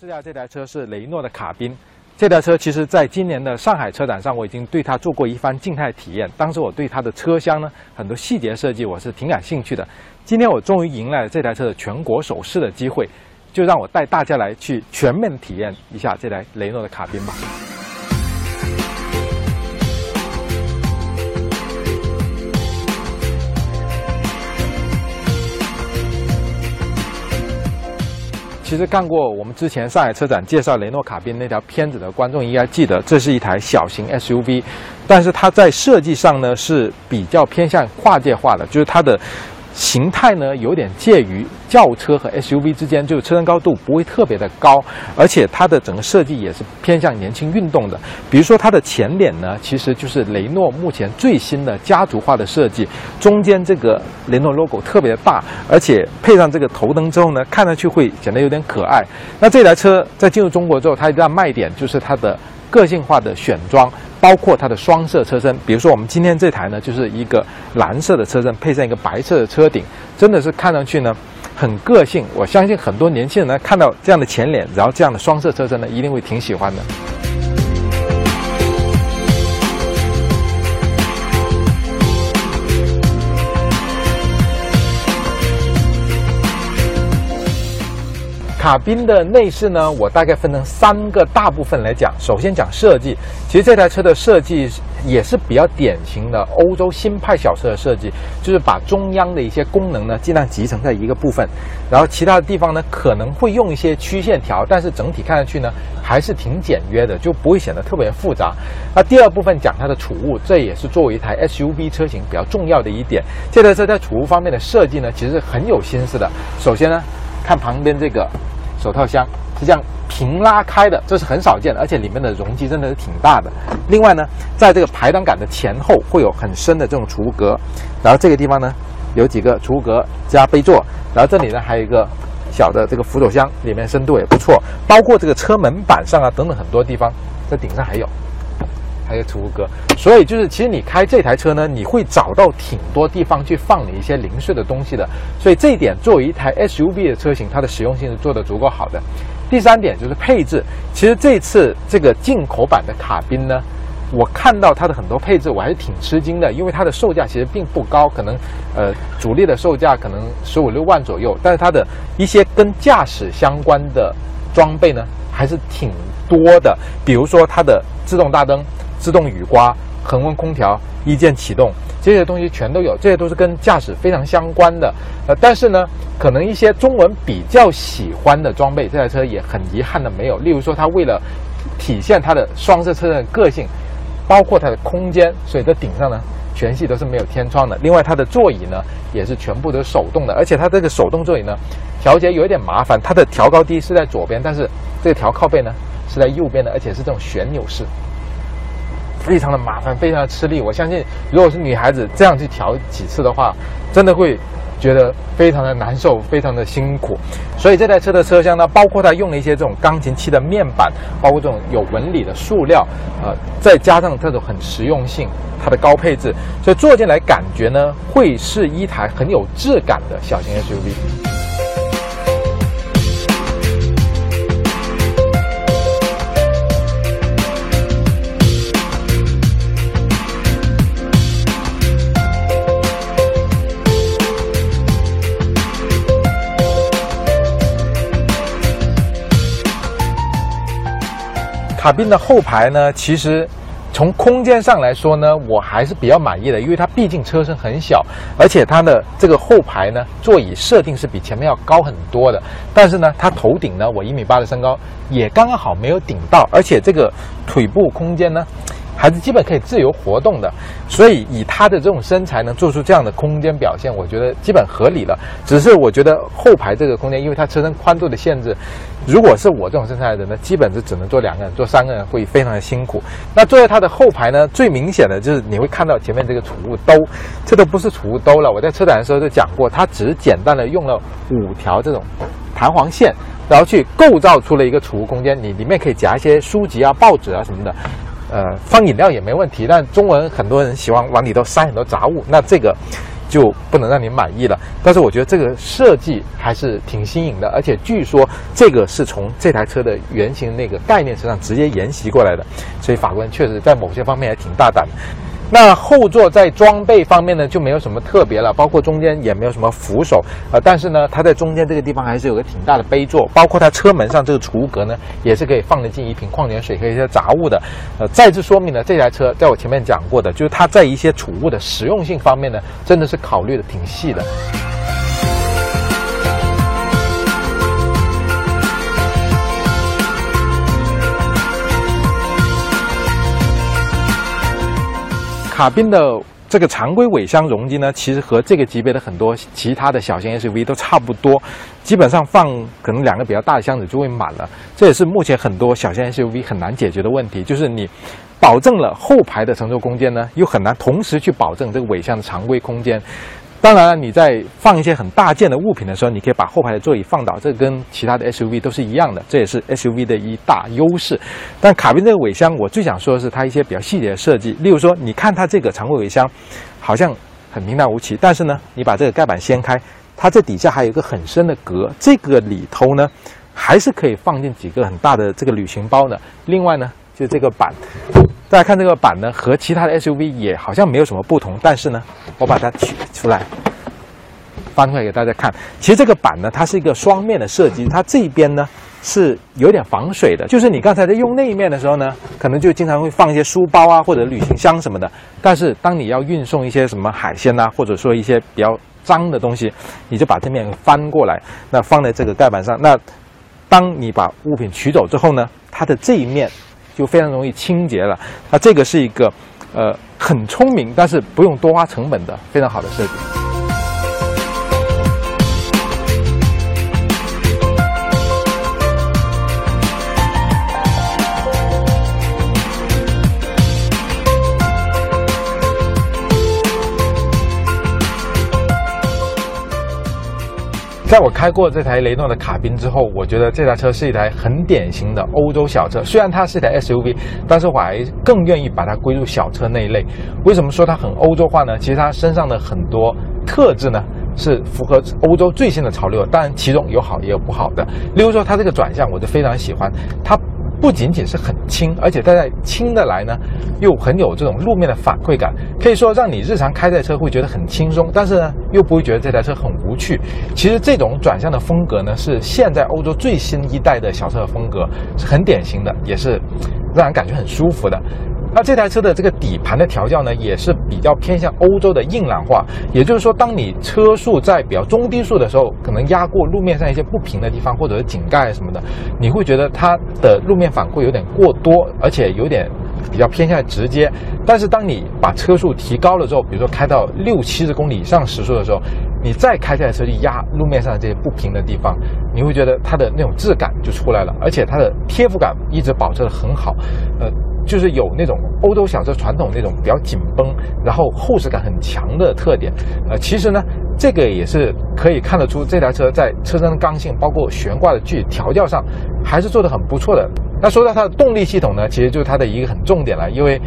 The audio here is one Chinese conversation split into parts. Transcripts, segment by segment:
试驾这台车是雷诺的卡宾。这台车其实在今年的上海车展上，我已经对它做过一番静态体验。当时我对它的车厢呢，很多细节设计我是挺感兴趣的。今天我终于迎来了这台车的全国首试的机会，就让我带大家来去全面体验一下这台雷诺的卡宾吧。其实看过我们之前上海车展介绍雷诺卡宾那条片子的观众应该记得，这是一台小型 SUV，但是它在设计上呢是比较偏向跨界化的，就是它的。形态呢，有点介于轿车和 SUV 之间，就是车身高度不会特别的高，而且它的整个设计也是偏向年轻运动的。比如说它的前脸呢，其实就是雷诺目前最新的家族化的设计，中间这个雷诺 logo 特别的大，而且配上这个头灯之后呢，看上去会显得有点可爱。那这台车在进入中国之后，它一大卖点就是它的个性化的选装。包括它的双色车身，比如说我们今天这台呢，就是一个蓝色的车身，配上一个白色的车顶，真的是看上去呢很个性。我相信很多年轻人呢看到这样的前脸，然后这样的双色车身呢，一定会挺喜欢的。卡宾的内饰呢，我大概分成三个大部分来讲。首先讲设计，其实这台车的设计也是比较典型的欧洲新派小车的设计，就是把中央的一些功能呢尽量集成在一个部分，然后其他的地方呢可能会用一些曲线条，但是整体看上去呢还是挺简约的，就不会显得特别复杂。那第二部分讲它的储物，这也是作为一台 SUV 车型比较重要的一点。这台车在储物方面的设计呢，其实很有心思的。首先呢。看旁边这个手套箱是这样平拉开的，这是很少见的，而且里面的容积真的是挺大的。另外呢，在这个排挡杆的前后会有很深的这种储物格，然后这个地方呢有几个储物格加杯座，然后这里呢还有一个小的这个扶手箱，里面深度也不错。包括这个车门板上啊等等很多地方，在顶上还有。还有储物格，所以就是其实你开这台车呢，你会找到挺多地方去放你一些零碎的东西的。所以这一点作为一台 SUV 的车型，它的实用性是做得足够好的。第三点就是配置，其实这次这个进口版的卡宾呢，我看到它的很多配置，我还是挺吃惊的，因为它的售价其实并不高，可能呃主力的售价可能十五六万左右，但是它的一些跟驾驶相关的装备呢，还是挺多的，比如说它的自动大灯。自动雨刮、恒温空调、一键启动，这些东西全都有，这些都是跟驾驶非常相关的。呃，但是呢，可能一些中文比较喜欢的装备，这台车也很遗憾的没有。例如说，它为了体现它的双色车身的个性，包括它的空间，所以在顶上呢，全系都是没有天窗的。另外，它的座椅呢，也是全部都是手动的，而且它这个手动座椅呢，调节有一点麻烦，它的调高低是在左边，但是这个调靠背呢是在右边的，而且是这种旋钮式。非常的麻烦，非常的吃力。我相信，如果是女孩子这样去调几次的话，真的会觉得非常的难受，非常的辛苦。所以这台车的车厢呢，包括它用了一些这种钢琴漆的面板，包括这种有纹理的塑料，呃，再加上这种很实用性，它的高配置，所以坐进来感觉呢，会是一台很有质感的小型 SUV。卡宾的后排呢，其实从空间上来说呢，我还是比较满意的，因为它毕竟车身很小，而且它的这个后排呢，座椅设定是比前面要高很多的。但是呢，它头顶呢，我一米八的身高也刚刚好没有顶到，而且这个腿部空间呢。还是基本可以自由活动的，所以以他的这种身材能做出这样的空间表现，我觉得基本合理了。只是我觉得后排这个空间，因为它车身宽度的限制，如果是我这种身材的人呢，基本是只能坐两个人，坐三个人会非常的辛苦。那坐在它的后排呢，最明显的就是你会看到前面这个储物兜，这都不是储物兜了。我在车展的时候就讲过，它只简单的用了五条这种弹簧线，然后去构造出了一个储物空间，你里面可以夹一些书籍啊、报纸啊什么的。呃，放饮料也没问题，但中文很多人喜欢往里头塞很多杂物，那这个就不能让你满意了。但是我觉得这个设计还是挺新颖的，而且据说这个是从这台车的原型那个概念车上直接沿袭过来的，所以法国人确实在某些方面还挺大胆。那后座在装备方面呢，就没有什么特别了，包括中间也没有什么扶手，呃，但是呢，它在中间这个地方还是有个挺大的杯座，包括它车门上这个储物格呢，也是可以放得进一瓶矿泉水和一些杂物的。呃，再次说明了这台车在我前面讲过的，就是它在一些储物的实用性方面呢，真的是考虑的挺细的。卡宾的这个常规尾箱容积呢，其实和这个级别的很多其他的小型 SUV 都差不多，基本上放可能两个比较大的箱子就会满了。这也是目前很多小型 SUV 很难解决的问题，就是你保证了后排的乘坐空间呢，又很难同时去保证这个尾箱的常规空间。当然了，你在放一些很大件的物品的时候，你可以把后排的座椅放倒，这跟其他的 SUV 都是一样的，这也是 SUV 的一大优势。但卡宾这个尾箱，我最想说的是它一些比较细节的设计，例如说，你看它这个常规尾箱，好像很平淡无奇，但是呢，你把这个盖板掀开，它这底下还有一个很深的格，这个里头呢，还是可以放进几个很大的这个旅行包的。另外呢，就这个板。大家看这个板呢，和其他的 SUV 也好像没有什么不同，但是呢，我把它取出来，翻出来给大家看。其实这个板呢，它是一个双面的设计，它这边呢是有点防水的。就是你刚才在用那一面的时候呢，可能就经常会放一些书包啊或者旅行箱什么的。但是当你要运送一些什么海鲜呐，或者说一些比较脏的东西，你就把这面翻过来，那放在这个盖板上。那当你把物品取走之后呢，它的这一面。就非常容易清洁了，那这个是一个，呃，很聪明，但是不用多花成本的非常好的设计。在我开过这台雷诺的卡宾之后，我觉得这台车是一台很典型的欧洲小车。虽然它是一台 SUV，但是我还更愿意把它归入小车那一类。为什么说它很欧洲化呢？其实它身上的很多特质呢，是符合欧洲最新的潮流。当然，其中有好也有不好的。例如说，它这个转向，我就非常喜欢它。不仅仅是很轻，而且它在轻的来呢，又很有这种路面的反馈感，可以说让你日常开这车会觉得很轻松，但是呢，又不会觉得这台车很无趣。其实这种转向的风格呢，是现在欧洲最新一代的小车的风格，是很典型的，也是让人感觉很舒服的。那这台车的这个底盘的调教呢，也是比较偏向欧洲的硬朗化。也就是说，当你车速在比较中低速的时候，可能压过路面上一些不平的地方，或者是井盖什么的，你会觉得它的路面反馈有点过多，而且有点比较偏向直接。但是当你把车速提高了之后，比如说开到六七十公里以上时速的时候，你再开这台车去压路面上这些不平的地方，你会觉得它的那种质感就出来了，而且它的贴服感一直保持的很好，呃。就是有那种欧洲小车传统那种比较紧绷，然后厚实感很强的特点。呃，其实呢，这个也是可以看得出这台车在车身的刚性，包括悬挂的距调教上，还是做的很不错的。那说到它的动力系统呢，其实就是它的一个很重点了，因为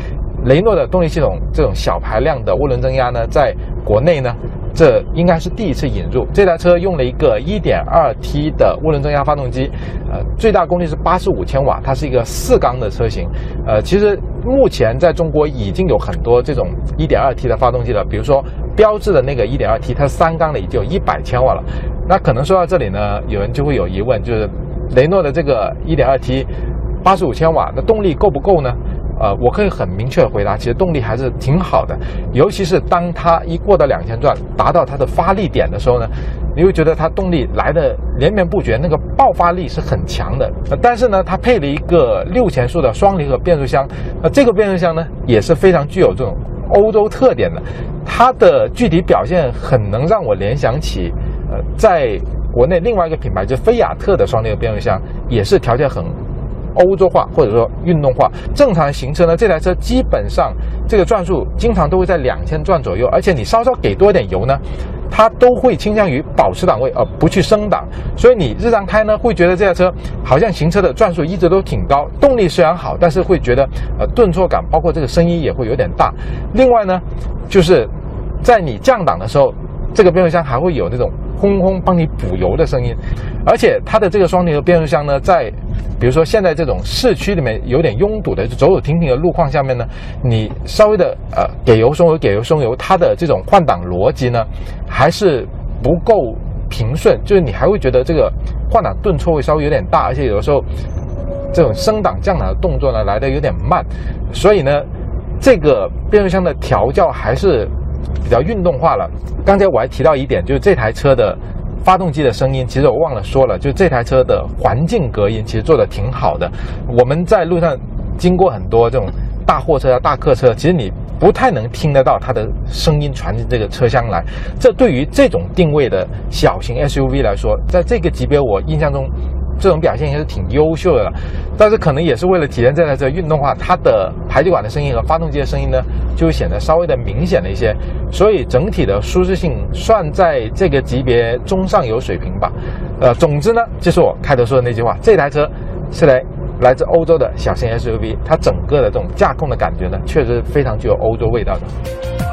雷诺的动力系统这种小排量的涡轮增压呢，在国内呢。这应该是第一次引入这台车，用了一个 1.2T 的涡轮增压发动机，呃，最大功率是85千瓦，它是一个四缸的车型。呃，其实目前在中国已经有很多这种 1.2T 的发动机了，比如说标致的那个 1.2T，它三缸的已经有一百千瓦了。那可能说到这里呢，有人就会有疑问，就是雷诺的这个 1.2T，85 千瓦，那动力够不够呢？呃，我可以很明确的回答，其实动力还是挺好的，尤其是当它一过到两千转，达到它的发力点的时候呢，你会觉得它动力来的连绵不绝，那个爆发力是很强的。但是呢，它配了一个六前速的双离合变速箱，那这个变速箱呢也是非常具有这种欧洲特点的，它的具体表现很能让我联想起，呃，在国内另外一个品牌就菲亚特的双离合变速箱，也是条件很。欧洲化或者说运动化，正常行车呢，这台车基本上这个转速经常都会在两千转左右，而且你稍稍给多一点油呢，它都会倾向于保持档位而不去升档，所以你日常开呢会觉得这台车好像行车的转速一直都挺高，动力虽然好，但是会觉得呃顿挫感，包括这个声音也会有点大。另外呢，就是在你降档的时候，这个变速箱还会有那种轰轰帮你补油的声音，而且它的这个双离合变速箱呢，在比如说现在这种市区里面有点拥堵的走走停停的路况下面呢，你稍微的呃给油松油给油松油，它的这种换挡逻辑呢还是不够平顺，就是你还会觉得这个换挡顿挫会稍微有点大，而且有的时候这种升档降档的动作呢来的有点慢，所以呢。这个变速箱的调教还是比较运动化了。刚才我还提到一点，就是这台车的发动机的声音，其实我忘了说了，就这台车的环境隔音其实做的挺好的。我们在路上经过很多这种大货车啊、大客车，其实你不太能听得到它的声音传进这个车厢来。这对于这种定位的小型 SUV 来说，在这个级别，我印象中。这种表现也是挺优秀的了，但是可能也是为了体验这台车运动化，它的排气管的声音和发动机的声音呢，就显得稍微的明显了一些，所以整体的舒适性算在这个级别中上游水平吧。呃，总之呢，就是我开头说的那句话，这台车是来来自欧洲的小型 SUV，它整个的这种驾控的感觉呢，确实非常具有欧洲味道的。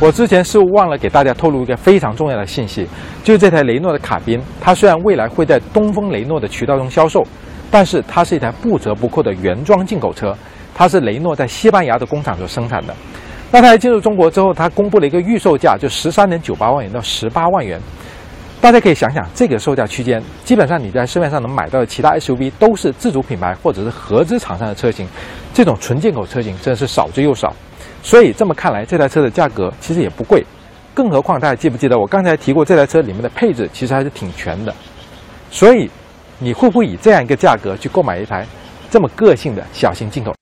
我之前是忘了给大家透露一个非常重要的信息，就是这台雷诺的卡宾，它虽然未来会在东风雷诺的渠道中销售，但是它是一台不折不扣的原装进口车，它是雷诺在西班牙的工厂所生产的。那它进入中国之后，它公布了一个预售价，就十三点九八万元到十八万元。大家可以想想，这个售价区间，基本上你在市面上能买到的其他 SUV 都是自主品牌或者是合资厂商的车型，这种纯进口车型真的是少之又少。所以这么看来，这台车的价格其实也不贵，更何况大家记不记得我刚才提过，这台车里面的配置其实还是挺全的。所以，你会不会以这样一个价格去购买一台这么个性的小型进口